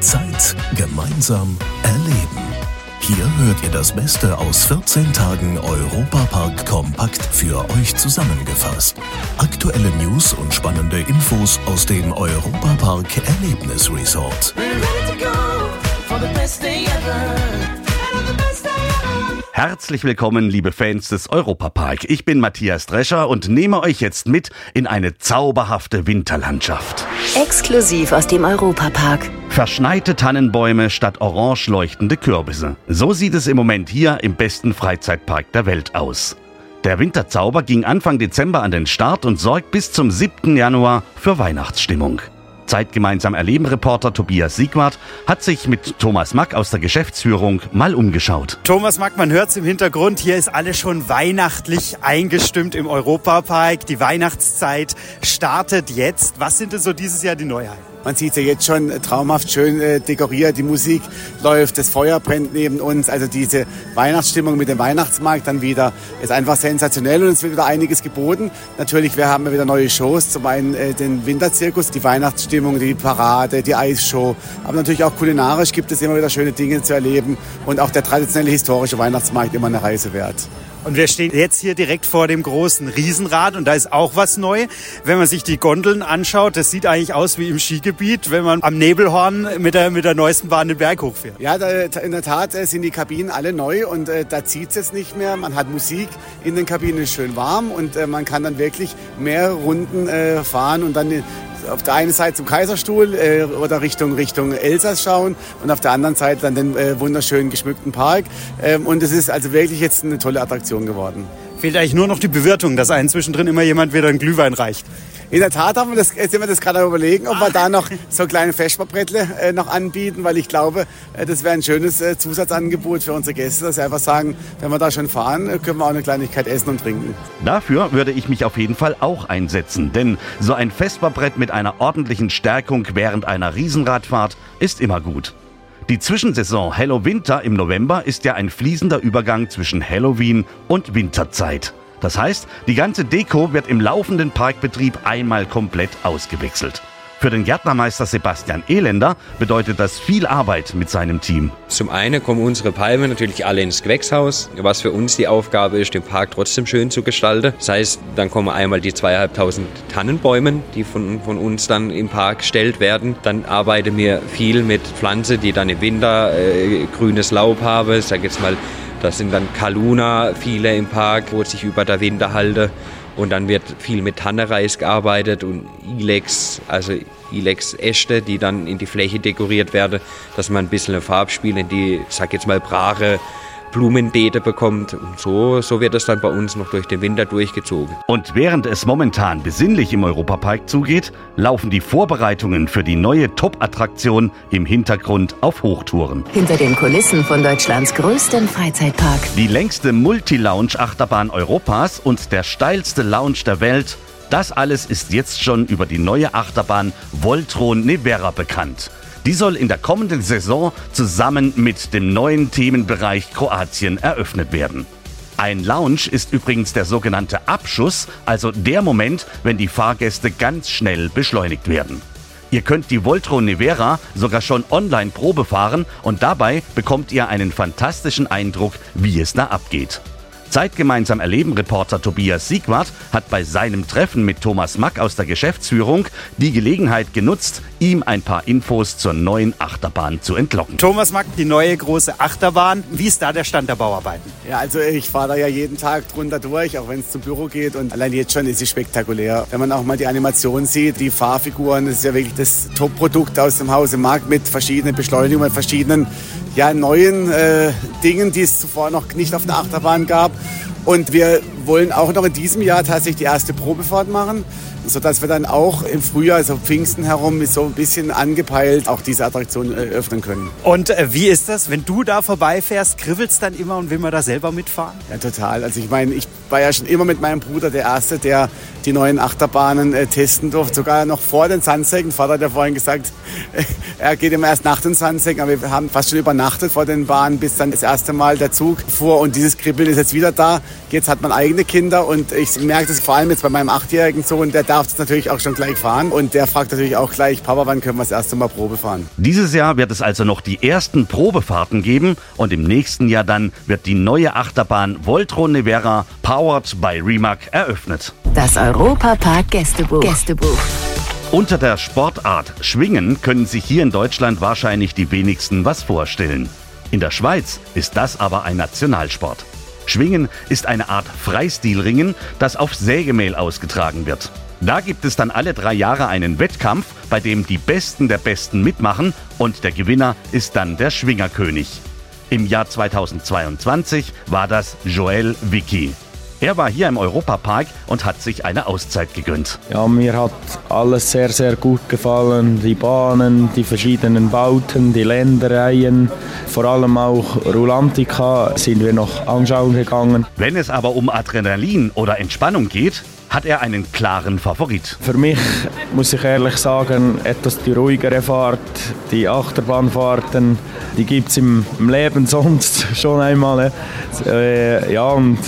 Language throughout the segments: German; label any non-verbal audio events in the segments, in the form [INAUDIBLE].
Zeit gemeinsam erleben. Hier hört ihr das Beste aus 14 Tagen Europapark kompakt für euch zusammengefasst. Aktuelle News und spannende Infos aus dem Europapark Erlebnis Resort. Herzlich willkommen, liebe Fans des Europapark. Ich bin Matthias Drescher und nehme euch jetzt mit in eine zauberhafte Winterlandschaft. Exklusiv aus dem Europapark. Verschneite Tannenbäume statt orange leuchtende Kürbisse. So sieht es im Moment hier im besten Freizeitpark der Welt aus. Der Winterzauber ging Anfang Dezember an den Start und sorgt bis zum 7. Januar für Weihnachtsstimmung. Zeitgemeinsam erleben Reporter Tobias Siegwart hat sich mit Thomas Mack aus der Geschäftsführung mal umgeschaut. Thomas Mack, man hört es im Hintergrund, hier ist alles schon weihnachtlich eingestimmt im Europapark. Die Weihnachtszeit startet jetzt. Was sind denn so dieses Jahr die Neuheiten? Man sieht ja jetzt schon traumhaft schön äh, dekoriert, die Musik läuft, das Feuer brennt neben uns. Also diese Weihnachtsstimmung mit dem Weihnachtsmarkt dann wieder ist einfach sensationell und es wird wieder einiges geboten. Natürlich, wir haben wieder neue Shows, zum einen äh, den Winterzirkus, die Weihnachtsstimmung, die Parade, die Eisshow, aber natürlich auch kulinarisch gibt es immer wieder schöne Dinge zu erleben und auch der traditionelle historische Weihnachtsmarkt immer eine Reise wert. Und wir stehen jetzt hier direkt vor dem großen Riesenrad und da ist auch was neu. Wenn man sich die Gondeln anschaut, das sieht eigentlich aus wie im Skigebiet, wenn man am Nebelhorn mit der, mit der neuesten Bahn den Berg hochfährt. Ja, da, in der Tat äh, sind die Kabinen alle neu und äh, da zieht es jetzt nicht mehr. Man hat Musik in den Kabinen, ist schön warm und äh, man kann dann wirklich mehr Runden äh, fahren und dann auf der einen Seite zum Kaiserstuhl äh, oder Richtung, Richtung Elsass schauen und auf der anderen Seite dann den äh, wunderschönen geschmückten Park. Ähm, und es ist also wirklich jetzt eine tolle Attraktion geworden. Fehlt eigentlich nur noch die Bewirtung, dass einen zwischendrin immer jemand wieder einen Glühwein reicht. In der Tat haben wir das, sind wir das gerade überlegen, ob wir da noch so kleine Vesperbrettle äh, noch anbieten, weil ich glaube, äh, das wäre ein schönes äh, Zusatzangebot für unsere Gäste, dass sie einfach sagen, wenn wir da schon fahren, äh, können wir auch eine Kleinigkeit essen und trinken. Dafür würde ich mich auf jeden Fall auch einsetzen, denn so ein Vesperbrett mit einer ordentlichen Stärkung während einer Riesenradfahrt ist immer gut. Die Zwischensaison Hello Winter im November ist ja ein fließender Übergang zwischen Halloween und Winterzeit. Das heißt, die ganze Deko wird im laufenden Parkbetrieb einmal komplett ausgewechselt. Für den Gärtnermeister Sebastian Elender bedeutet das viel Arbeit mit seinem Team. Zum einen kommen unsere Palmen natürlich alle ins Gewächshaus, was für uns die Aufgabe ist, den Park trotzdem schön zu gestalten. Das heißt, dann kommen einmal die zweieinhalbtausend Tannenbäume, die von, von uns dann im Park gestellt werden. Dann arbeiten wir viel mit Pflanzen, die dann im Winter äh, grünes Laub haben. Sage jetzt mal, das sind dann Kaluna, viele im Park, wo sich über der Winter halte. Und dann wird viel mit Tannereis gearbeitet und Ilex, also Ilex-Äste, die dann in die Fläche dekoriert werden, dass man ein bisschen ein Farbspiel in die, sag jetzt mal, Brache Blumenbeete bekommt. Und so, so wird es dann bei uns noch durch den Winter durchgezogen. Und während es momentan besinnlich im Europapark zugeht, laufen die Vorbereitungen für die neue Top-Attraktion im Hintergrund auf Hochtouren. Hinter den Kulissen von Deutschlands größtem Freizeitpark. Die längste Multi-Lounge-Achterbahn Europas und der steilste Lounge der Welt. Das alles ist jetzt schon über die neue Achterbahn Voltron Nevera bekannt. Die soll in der kommenden Saison zusammen mit dem neuen Themenbereich Kroatien eröffnet werden. Ein Lounge ist übrigens der sogenannte Abschuss, also der Moment, wenn die Fahrgäste ganz schnell beschleunigt werden. Ihr könnt die Voltron Nevera sogar schon online Probe fahren und dabei bekommt ihr einen fantastischen Eindruck, wie es da abgeht. Zeitgemeinsam erleben Reporter Tobias Siegwart hat bei seinem Treffen mit Thomas Mack aus der Geschäftsführung die Gelegenheit genutzt, ihm ein paar Infos zur neuen Achterbahn zu entlocken. Thomas Mack, die neue große Achterbahn. Wie ist da der Stand der Bauarbeiten? Ja, also ich fahre da ja jeden Tag drunter durch, auch wenn es zum Büro geht. Und allein jetzt schon ist sie spektakulär. Wenn man auch mal die Animation sieht, die Fahrfiguren, das ist ja wirklich das Top-Produkt aus dem Hause Mack mit verschiedenen Beschleunigungen, verschiedenen ja, neuen äh, Dingen, die es zuvor noch nicht auf der Achterbahn gab. Und wir wollen auch noch in diesem Jahr tatsächlich die erste Probefahrt machen sodass wir dann auch im Frühjahr, also Pfingsten herum, so ein bisschen angepeilt auch diese Attraktion öffnen können. Und äh, wie ist das, wenn du da vorbeifährst, kribbelt es dann immer und will man da selber mitfahren? Ja, total. Also ich meine, ich war ja schon immer mit meinem Bruder der Erste, der die neuen Achterbahnen äh, testen durfte, sogar noch vor den Sandsäcken. Vater hat ja vorhin gesagt, [LAUGHS] er geht immer erst nach den Sandsäcken, aber wir haben fast schon übernachtet vor den Bahnen, bis dann das erste Mal der Zug fuhr und dieses Kribbeln ist jetzt wieder da. Jetzt hat man eigene Kinder und ich merke das vor allem jetzt bei meinem achtjährigen Sohn, der darf das natürlich auch schon gleich fahren und der fragt natürlich auch gleich, Papa, wann können wir das erste Mal Probe fahren? Dieses Jahr wird es also noch die ersten Probefahrten geben und im nächsten Jahr dann wird die neue Achterbahn Voltron Nevera powered by Rimac eröffnet. Das Europapark Gästebuch. Gästebuch. Unter der Sportart Schwingen können sich hier in Deutschland wahrscheinlich die wenigsten was vorstellen. In der Schweiz ist das aber ein Nationalsport. Schwingen ist eine Art Freistilringen, das auf Sägemehl ausgetragen wird. Da gibt es dann alle drei Jahre einen Wettkampf, bei dem die Besten der Besten mitmachen und der Gewinner ist dann der Schwingerkönig. Im Jahr 2022 war das Joel Vicky. Er war hier im Europapark und hat sich eine Auszeit gegönnt. Ja, mir hat alles sehr, sehr gut gefallen. Die Bahnen, die verschiedenen Bauten, die Ländereien, vor allem auch Rulantica sind wir noch anschauen gegangen. Wenn es aber um Adrenalin oder Entspannung geht, hat er einen klaren Favorit. Für mich muss ich ehrlich sagen, etwas die ruhigere Fahrt, die Achterbahnfahrten, die gibt es im, Leben sonst [LAUGHS] schon einmal. Äh, ja, und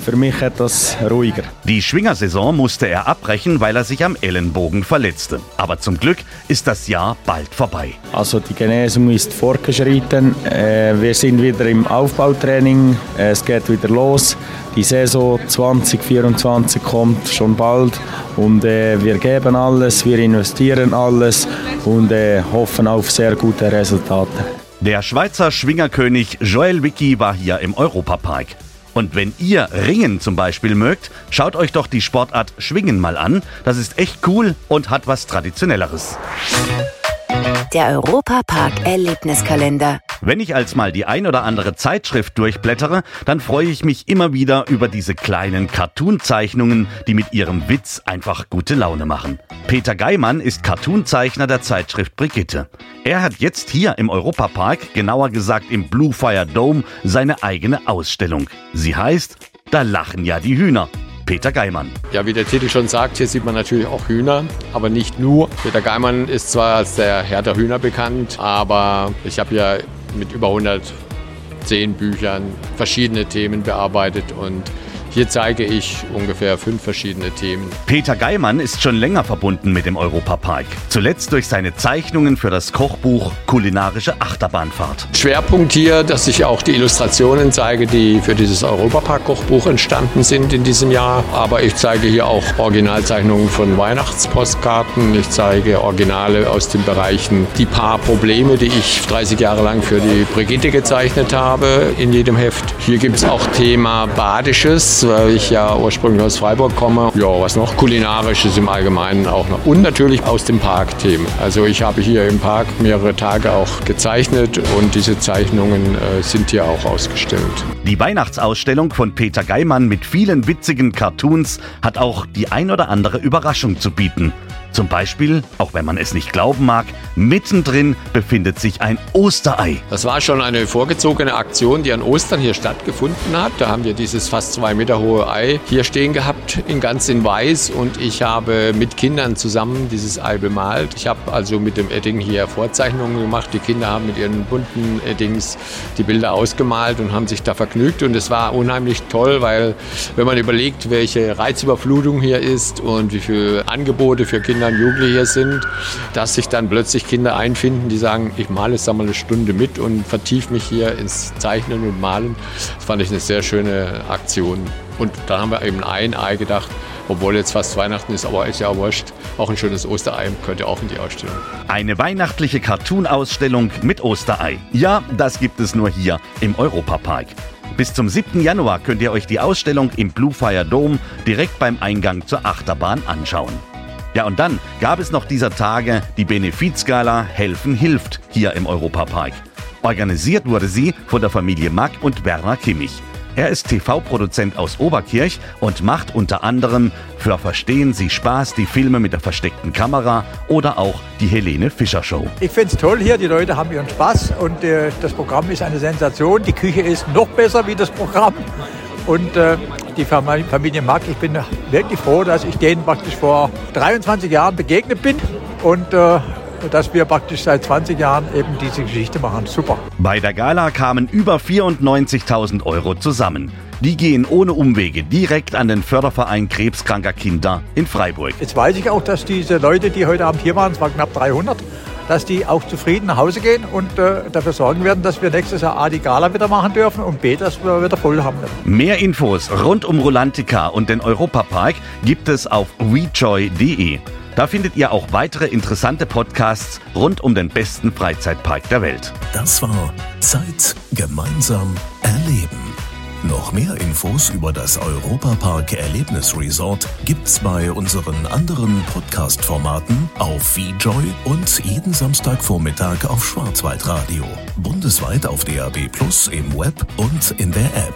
für mich etwas ruhiger. Die Schwingersaison musste er abbrechen, weil er sich am Ellenbogen verletzte. Aber zum Glück ist das Jahr bald vorbei. Also die Genesung ist fortgeschritten. Äh, wir sind wieder im Aufbautraining. Es geht wieder los. Die Saison 2024 kommt schon bald und äh, wir geben alles, wir investieren alles und äh, hoffen auf sehr gute Resultate. Der Schweizer Schwingerkönig Joel Wicki war hier im Europapark. Und wenn ihr Ringen zum Beispiel mögt, schaut euch doch die Sportart Schwingen mal an. Das ist echt cool und hat was Traditionelleres. Der Europapark Erlebniskalender. Wenn ich als mal die ein oder andere Zeitschrift durchblättere, dann freue ich mich immer wieder über diese kleinen Cartoon-Zeichnungen, die mit ihrem Witz einfach gute Laune machen. Peter Geimann ist Cartoonzeichner der Zeitschrift Brigitte. Er hat jetzt hier im Europapark, genauer gesagt im Blue Fire Dome, seine eigene Ausstellung. Sie heißt Da lachen ja die Hühner. Peter Geimann. Ja, wie der Titel schon sagt, hier sieht man natürlich auch Hühner, aber nicht nur. Peter Geimann ist zwar als der Herr der Hühner bekannt, aber ich habe ja mit über 110 Büchern verschiedene Themen bearbeitet und hier zeige ich ungefähr fünf verschiedene Themen. Peter Geimann ist schon länger verbunden mit dem Europapark. Zuletzt durch seine Zeichnungen für das Kochbuch Kulinarische Achterbahnfahrt. Schwerpunkt hier, dass ich auch die Illustrationen zeige, die für dieses Europapark-Kochbuch entstanden sind in diesem Jahr. Aber ich zeige hier auch Originalzeichnungen von Weihnachtspostkarten. Ich zeige Originale aus den Bereichen die paar Probleme, die ich 30 Jahre lang für die Brigitte gezeichnet habe in jedem Heft. Hier gibt es auch Thema Badisches weil ich ja ursprünglich aus Freiburg komme. Ja, was noch? Kulinarisches im Allgemeinen auch noch. Und natürlich aus dem Park Themen. Also ich habe hier im Park mehrere Tage auch gezeichnet und diese Zeichnungen äh, sind hier auch ausgestellt. Die Weihnachtsausstellung von Peter Geimann mit vielen witzigen Cartoons hat auch die ein oder andere Überraschung zu bieten. Zum Beispiel, auch wenn man es nicht glauben mag, mittendrin befindet sich ein Osterei. Das war schon eine vorgezogene Aktion, die an Ostern hier stattgefunden hat. Da haben wir dieses fast zwei Meter hohe Ei hier stehen gehabt, in ganz in weiß. Und ich habe mit Kindern zusammen dieses Ei bemalt. Ich habe also mit dem Edding hier Vorzeichnungen gemacht. Die Kinder haben mit ihren bunten Eddings die Bilder ausgemalt und haben sich da vergnügt. Und es war unheimlich toll, weil wenn man überlegt, welche Reizüberflutung hier ist und wie viele Angebote für Kinder Und Jugendliche hier sind, dass sich dann plötzlich Kinder einfinden, die sagen, ich male jetzt einmal eine Stunde mit und vertiefe mich hier ins Zeichnen und Malen. Das fand ich eine sehr schöne Aktion. Und dann haben wir eben ein Ei gedacht, obwohl jetzt fast Weihnachten ist, aber ist ja wurscht. Auch ein schönes Osterei könnte auch in die Ausstellung. Eine weihnachtliche Cartoon-Ausstellung mit Osterei. Ja, das gibt es nur hier im Europapark. Bis zum 7. Januar könnt ihr euch die Ausstellung im Blue Fire Dome direkt beim Eingang zur Achterbahn anschauen. Ja, und dann gab es noch dieser Tage die Benefizgala Helfen hilft hier im Europapark. Organisiert wurde sie von der Familie Mack und Werner Kimmich. Er ist TV-Produzent aus Oberkirch und macht unter anderem für Verstehen Sie Spaß die Filme mit der versteckten Kamera oder auch die Helene Fischer Show. Ich finde es toll hier, die Leute haben ihren Spaß und äh, das Programm ist eine Sensation. Die Küche ist noch besser wie das Programm. Und äh, die Familie Mack, ich bin wirklich froh, dass ich denen praktisch vor 23 Jahren begegnet bin und äh, dass wir praktisch seit 20 Jahren eben diese Geschichte machen. Super. Bei der Gala kamen über 94.000 Euro zusammen. Die gehen ohne Umwege direkt an den Förderverein krebskranker Kinder in Freiburg. Jetzt weiß ich auch, dass diese Leute, die heute Abend hier waren, es waren knapp 300, dass die auch zufrieden nach Hause gehen und äh, dafür sorgen werden, dass wir nächstes Jahr A, die Gala wieder machen dürfen und B, dass wir wieder voll haben. Mehr Infos rund um Rolantica und den Europapark gibt es auf wejoy.de. Da findet ihr auch weitere interessante Podcasts rund um den besten Freizeitpark der Welt. Das war Zeit gemeinsam erleben. Noch mehr Infos über das Europapark Erlebnisresort gibt's bei unseren anderen Podcast-Formaten auf VJoy und jeden Samstagvormittag auf Schwarzwaldradio. Bundesweit auf DAB Plus im Web und in der App.